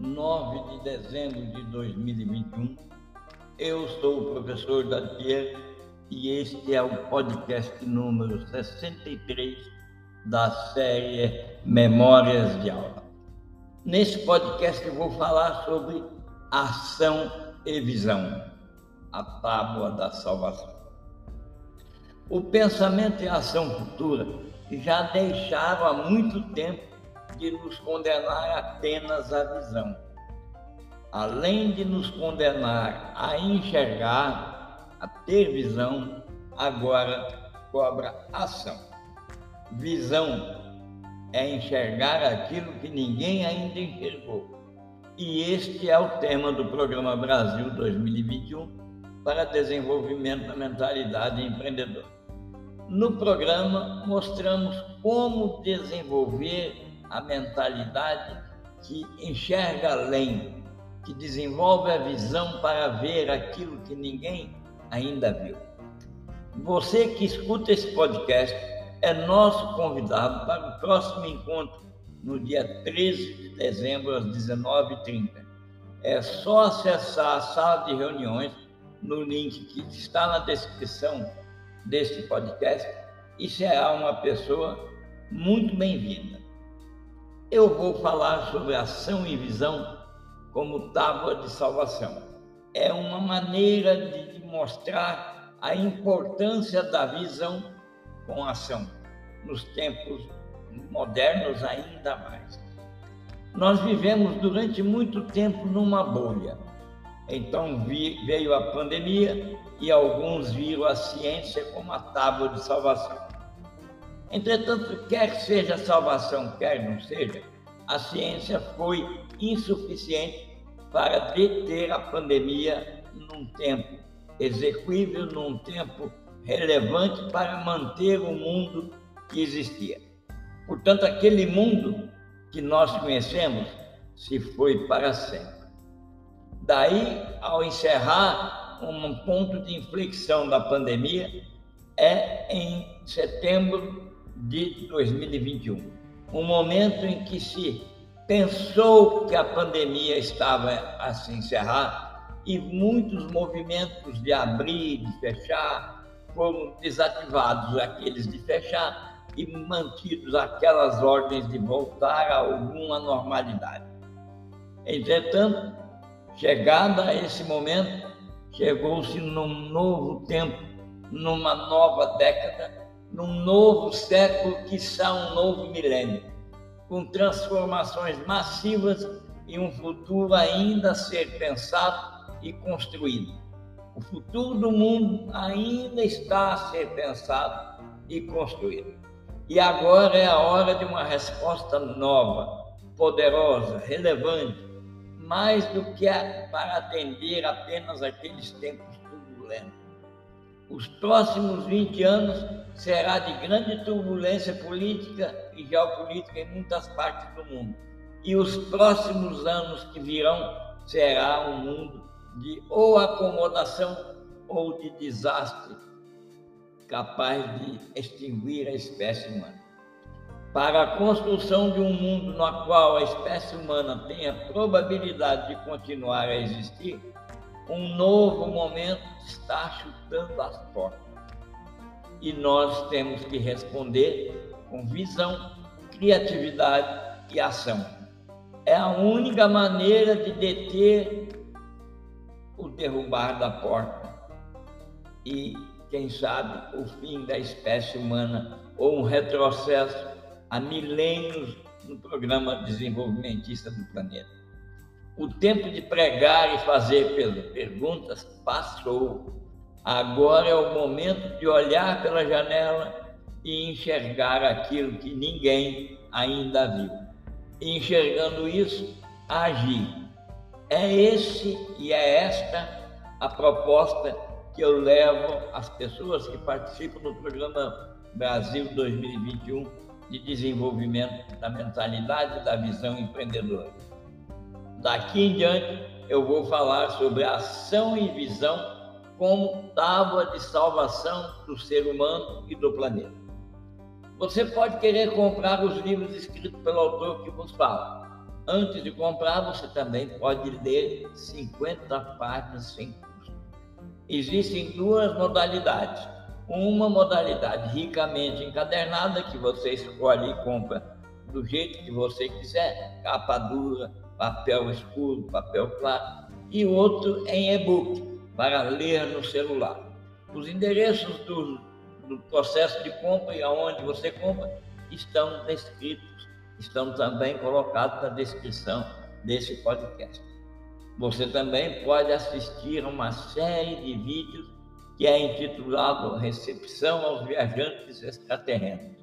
9 de dezembro de 2021. Eu sou o professor Datier e este é o podcast número 63 da série Memórias de Aula. Nesse podcast eu vou falar sobre ação e visão, a tábua da salvação. O pensamento e a ação futura já deixaram há muito tempo de nos condenar apenas à visão. Além de nos condenar a enxergar, a ter visão, agora cobra ação. Visão é enxergar aquilo que ninguém ainda enxergou. E este é o tema do programa Brasil 2021 para desenvolvimento da mentalidade empreendedora. No programa, mostramos como desenvolver a mentalidade que enxerga além, que desenvolve a visão para ver aquilo que ninguém ainda viu. Você que escuta esse podcast é nosso convidado para o próximo encontro no dia 13 de dezembro às 19h30. É só acessar a sala de reuniões no link que está na descrição deste podcast e será uma pessoa muito bem-vinda. Eu vou falar sobre ação e visão como tábua de salvação. É uma maneira de mostrar a importância da visão com ação, nos tempos modernos ainda mais. Nós vivemos durante muito tempo numa bolha então veio a pandemia e alguns viram a ciência como a tábua de salvação. Entretanto, quer seja salvação, quer não seja, a ciência foi insuficiente para deter a pandemia num tempo execuível, num tempo relevante para manter o mundo que existia. Portanto, aquele mundo que nós conhecemos se foi para sempre. Daí, ao encerrar, um ponto de inflexão da pandemia é em setembro de 2021, um momento em que se pensou que a pandemia estava a se encerrar e muitos movimentos de abrir, de fechar, foram desativados aqueles de fechar e mantidos aquelas ordens de voltar a alguma normalidade. Entretanto, Chegada a esse momento, chegou-se num novo tempo, numa nova década, num novo século, que está um novo milênio, com transformações massivas e um futuro ainda a ser pensado e construído. O futuro do mundo ainda está a ser pensado e construído. E agora é a hora de uma resposta nova, poderosa, relevante, mais do que para atender apenas aqueles tempos turbulentos. Os próximos 20 anos será de grande turbulência política e geopolítica em muitas partes do mundo. E os próximos anos que virão será um mundo de ou acomodação ou de desastre capaz de extinguir a espécie humana para a construção de um mundo no qual a espécie humana tenha probabilidade de continuar a existir, um novo momento está chutando as portas. E nós temos que responder com visão, criatividade e ação. É a única maneira de deter o derrubar da porta e, quem sabe, o fim da espécie humana ou um retrocesso há milênios no programa desenvolvimentista do planeta. O tempo de pregar e fazer perguntas passou. Agora é o momento de olhar pela janela e enxergar aquilo que ninguém ainda viu. E enxergando isso, agir. É esse e é esta a proposta que eu levo às pessoas que participam do programa Brasil 2021 de desenvolvimento da mentalidade da visão empreendedora. Daqui em diante, eu vou falar sobre ação e visão como tábua de salvação do ser humano e do planeta. Você pode querer comprar os livros escritos pelo autor que vos fala, Antes de comprar, você também pode ler 50 páginas sem custo. Existem duas modalidades. Uma modalidade ricamente encadernada, que você escolhe e compra do jeito que você quiser, capa dura, papel escuro, papel claro, e outro em e-book, para ler no celular. Os endereços do, do processo de compra e aonde você compra estão descritos, estão também colocados na descrição desse podcast. Você também pode assistir a uma série de vídeos que é intitulado Recepção aos Viajantes Extraterrenos.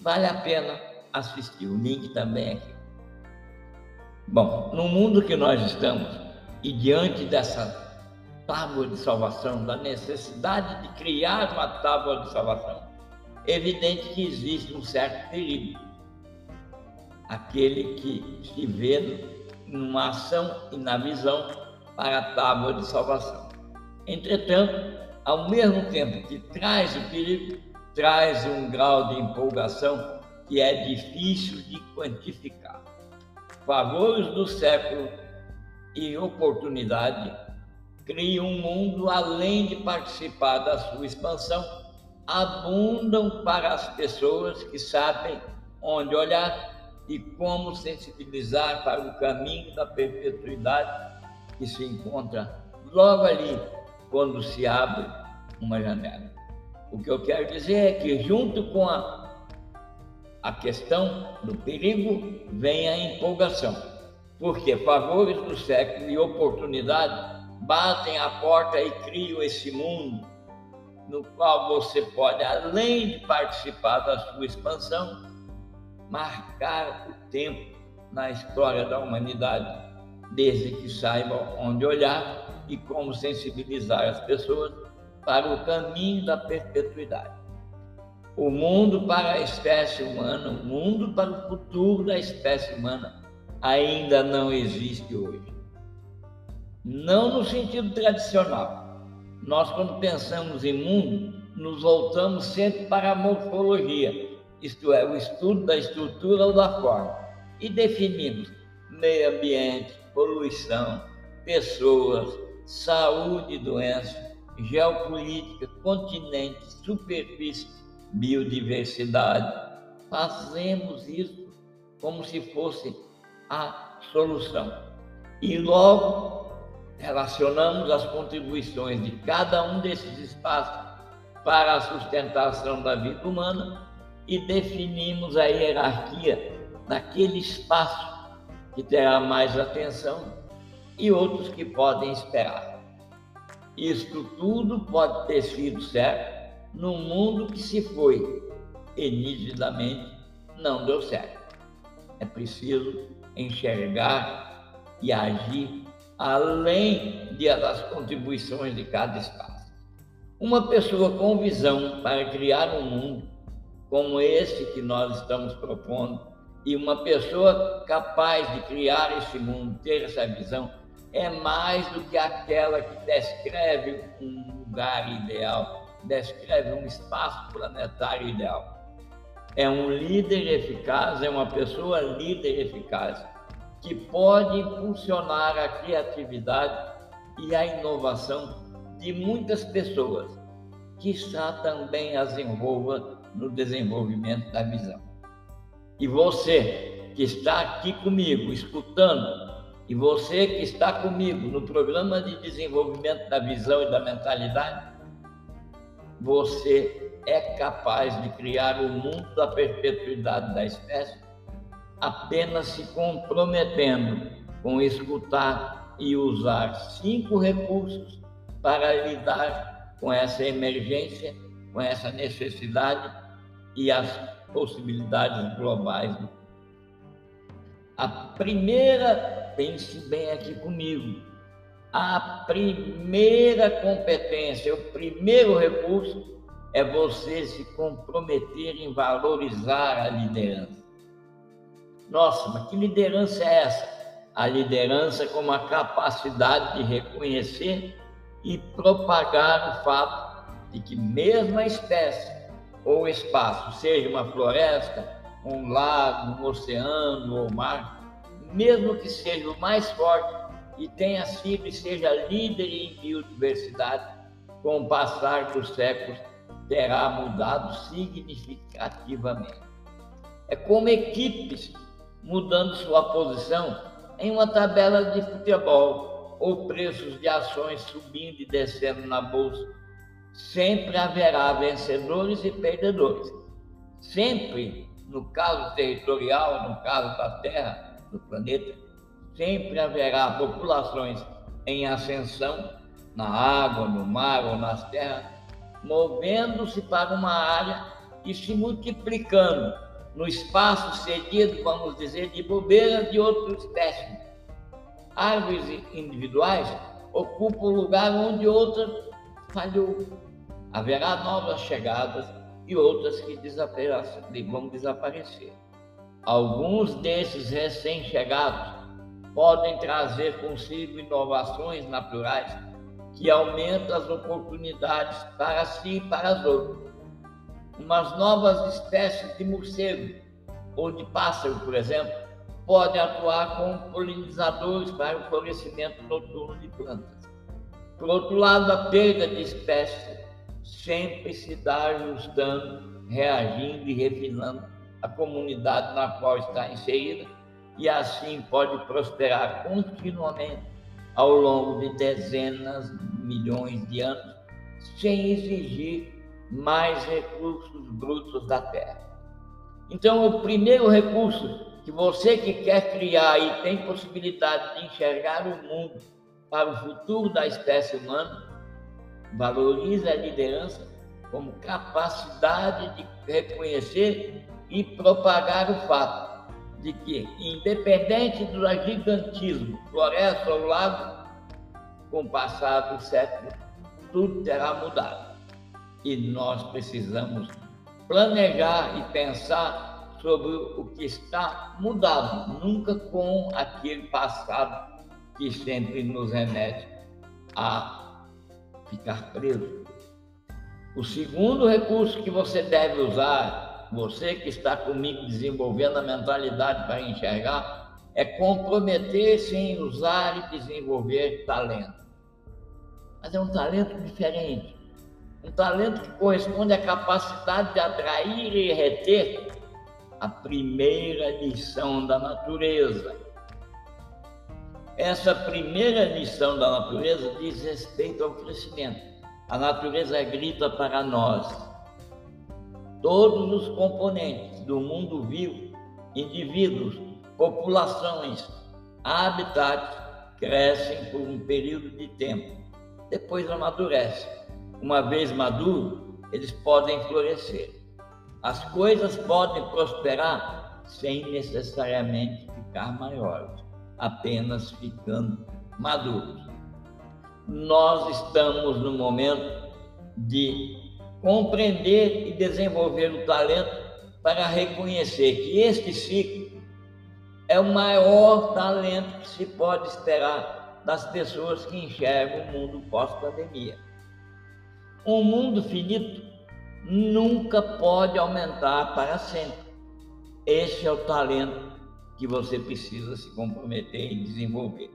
Vale a pena assistir, o link também aqui. Bom, no mundo que nós estamos e diante dessa tábua de salvação, da necessidade de criar uma tábua de salvação, é evidente que existe um certo perigo. Aquele que se vê numa ação e na visão para a tábua de salvação. Entretanto, ao mesmo tempo que traz o perigo, traz um grau de empolgação que é difícil de quantificar. Favores do século e oportunidade criam um mundo além de participar da sua expansão, abundam para as pessoas que sabem onde olhar e como sensibilizar para o caminho da perpetuidade que se encontra logo ali quando se abre uma janela. O que eu quero dizer é que, junto com a, a questão do perigo, vem a empolgação, porque favores do século e oportunidade batem a porta e criam esse mundo no qual você pode, além de participar da sua expansão, marcar o tempo na história da humanidade, desde que saiba onde olhar e como sensibilizar as pessoas para o caminho da perpetuidade. O mundo para a espécie humana, o mundo para o futuro da espécie humana ainda não existe hoje não no sentido tradicional. Nós, quando pensamos em mundo, nos voltamos sempre para a morfologia, isto é, o estudo da estrutura ou da forma, e definimos meio ambiente, poluição, pessoas, saúde e doença, geopolítica, continente, superfície, biodiversidade. Fazemos isso como se fosse a solução. E logo relacionamos as contribuições de cada um desses espaços para a sustentação da vida humana e definimos a hierarquia daquele espaço que terá mais atenção e outros que podem esperar. Isto tudo pode ter sido certo no mundo que se foi e nitidamente não deu certo. É preciso enxergar e agir além das contribuições de cada espaço. Uma pessoa com visão para criar um mundo como esse que nós estamos propondo, e uma pessoa capaz de criar esse mundo, ter essa visão, é mais do que aquela que descreve um lugar ideal, descreve um espaço planetário ideal. É um líder eficaz, é uma pessoa líder eficaz que pode impulsionar a criatividade e a inovação de muitas pessoas, que está também as envolva no desenvolvimento da visão. E você que está aqui comigo, escutando, e você que está comigo no programa de desenvolvimento da visão e da mentalidade, você é capaz de criar o mundo da perpetuidade da espécie apenas se comprometendo com escutar e usar cinco recursos para lidar com essa emergência, com essa necessidade e as possibilidades globais. A primeira, pense bem aqui comigo, a primeira competência, o primeiro recurso é você se comprometer em valorizar a liderança. Nossa, mas que liderança é essa? A liderança como a capacidade de reconhecer e propagar o fato de que mesmo a espécie ou espaço, seja uma floresta, um lago, um oceano ou mar, mesmo que seja o mais forte e tenha sido e seja líder em biodiversidade, com o passar dos séculos terá mudado significativamente. É como equipes mudando sua posição em uma tabela de futebol ou preços de ações subindo e descendo na bolsa. Sempre haverá vencedores e perdedores. Sempre, no caso territorial, no caso da Terra, do planeta, sempre haverá populações em ascensão na água, no mar ou nas terras, movendo-se para uma área e se multiplicando no espaço cedido, vamos dizer, de bobeira de outra espécie. Árvores individuais ocupam o lugar onde outra falhou. Haverá novas chegadas e outras que vão desaparecer. Alguns desses recém-chegados podem trazer consigo inovações naturais que aumentam as oportunidades para si e para os outros. Umas novas espécies de morcego ou de pássaro, por exemplo, podem atuar como polinizadores para o florescimento noturno de plantas. Por outro lado, a perda de espécies sempre se dá ajustando, reagindo e refinando a comunidade na qual está inserida e assim pode prosperar continuamente ao longo de dezenas de milhões de anos, sem exigir mais recursos brutos da terra. Então, o primeiro recurso que você que quer criar e tem possibilidade de enxergar o mundo para o futuro da espécie humana, valorize a liderança como capacidade de reconhecer e propagar o fato de que, independente do gigantismo, floresta ou lago, com o passar do século, tudo terá mudado. E nós precisamos planejar e pensar sobre o que está mudado, nunca com aquele passado que sempre nos remete a ficar preso. O segundo recurso que você deve usar você que está comigo desenvolvendo a mentalidade para enxergar, é comprometer-se em usar e desenvolver talento. Mas é um talento diferente. Um talento que corresponde à capacidade de atrair e reter a primeira lição da natureza. Essa primeira lição da natureza diz respeito ao crescimento. A natureza grita para nós: todos os componentes do mundo vivo, indivíduos, populações, habitats, crescem por um período de tempo. Depois amadurecem. Uma vez maduro, eles podem florescer. As coisas podem prosperar sem necessariamente ficar maiores, apenas ficando maduros. Nós estamos no momento de compreender e desenvolver o talento para reconhecer que este ciclo é o maior talento que se pode esperar das pessoas que enxergam o mundo pós-pandemia. Um mundo finito nunca pode aumentar para sempre. Esse é o talento que você precisa se comprometer e desenvolver.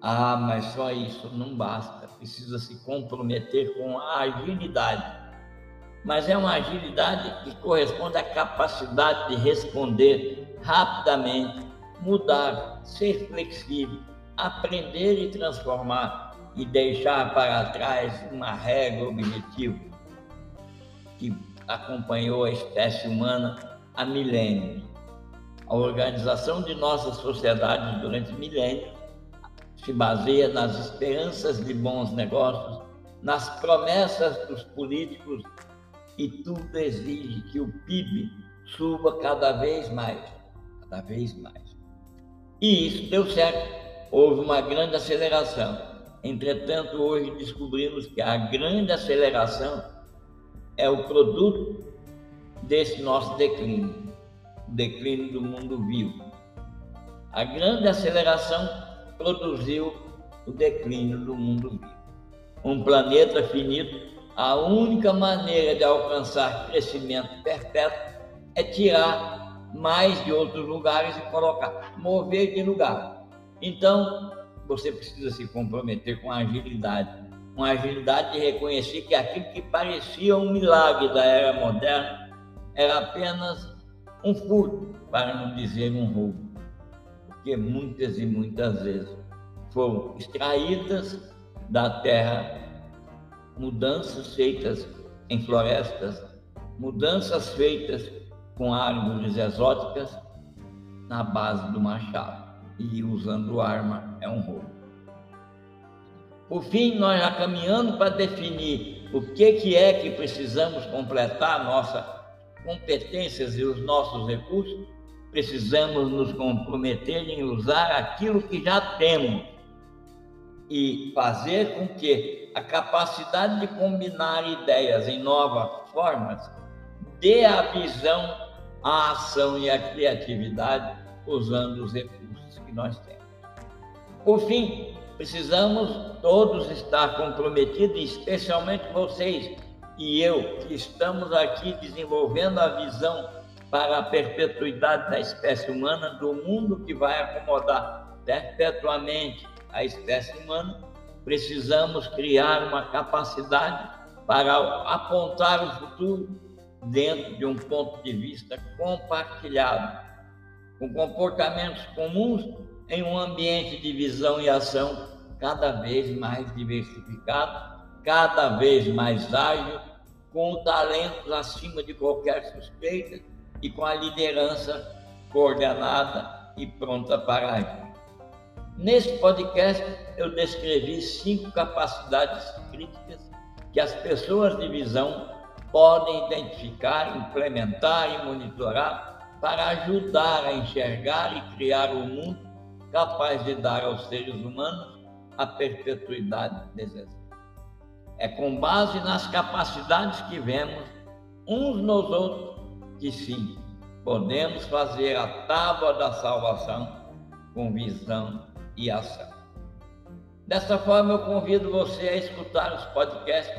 Ah, mas só isso não basta. Precisa se comprometer com a agilidade mas é uma agilidade que corresponde à capacidade de responder rapidamente, mudar, ser flexível, aprender e transformar e deixar para trás uma regra objetiva que acompanhou a espécie humana há milênios. A organização de nossas sociedades durante milênios se baseia nas esperanças de bons negócios, nas promessas dos políticos e tudo exige que o PIB suba cada vez mais, cada vez mais. E isso deu certo. Houve uma grande aceleração. Entretanto, hoje descobrimos que a grande aceleração é o produto desse nosso declínio, o declínio do mundo vivo. A grande aceleração produziu o declínio do mundo vivo. Um planeta finito a única maneira de alcançar crescimento perpétuo é tirar mais de outros lugares e colocar, mover de lugar. Então, você precisa se comprometer com agilidade, com agilidade de reconhecer que aquilo que parecia um milagre da era moderna era apenas um furto, para não dizer um roubo. Porque muitas e muitas vezes foram extraídas da terra mudanças feitas em florestas, mudanças feitas com árvores exóticas na base do machado e usando arma é um roubo. Por fim, nós já caminhando para definir o que, que é que precisamos completar nossas competências e os nossos recursos, precisamos nos comprometer em usar aquilo que já temos e fazer com que a capacidade de combinar ideias em novas formas dê a visão, a ação e a criatividade usando os recursos que nós temos. Por fim, precisamos todos estar comprometidos, especialmente vocês e eu, que estamos aqui desenvolvendo a visão para a perpetuidade da espécie humana, do mundo que vai acomodar perpetuamente a espécie humana, precisamos criar uma capacidade para apontar o futuro dentro de um ponto de vista compartilhado, com comportamentos comuns em um ambiente de visão e ação cada vez mais diversificado, cada vez mais ágil, com talentos acima de qualquer suspeita e com a liderança coordenada e pronta para agir. Nesse podcast, eu descrevi cinco capacidades críticas que as pessoas de visão podem identificar, implementar e monitorar para ajudar a enxergar e criar um mundo capaz de dar aos seres humanos a perpetuidade desejada. É com base nas capacidades que vemos uns nos outros que sim, podemos fazer a tábua da salvação com visão e ação. Dessa forma, eu convido você a escutar os podcasts,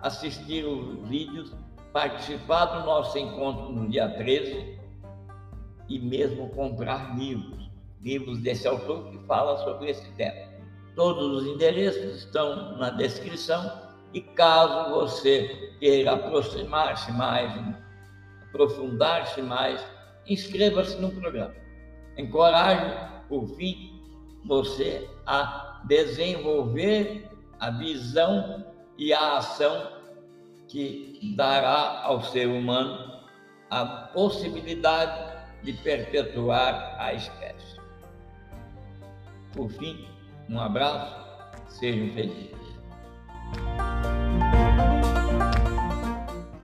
assistir os vídeos, participar do nosso encontro no dia 13 e mesmo comprar livros, livros desse autor que fala sobre esse tema. Todos os endereços estão na descrição e caso você queira aproximar-se mais, aprofundar-se mais, inscreva-se no programa. Encoraje, por fim, você a desenvolver a visão e a ação que dará ao ser humano a possibilidade de perpetuar a espécie. Por fim, um abraço, sejam felizes.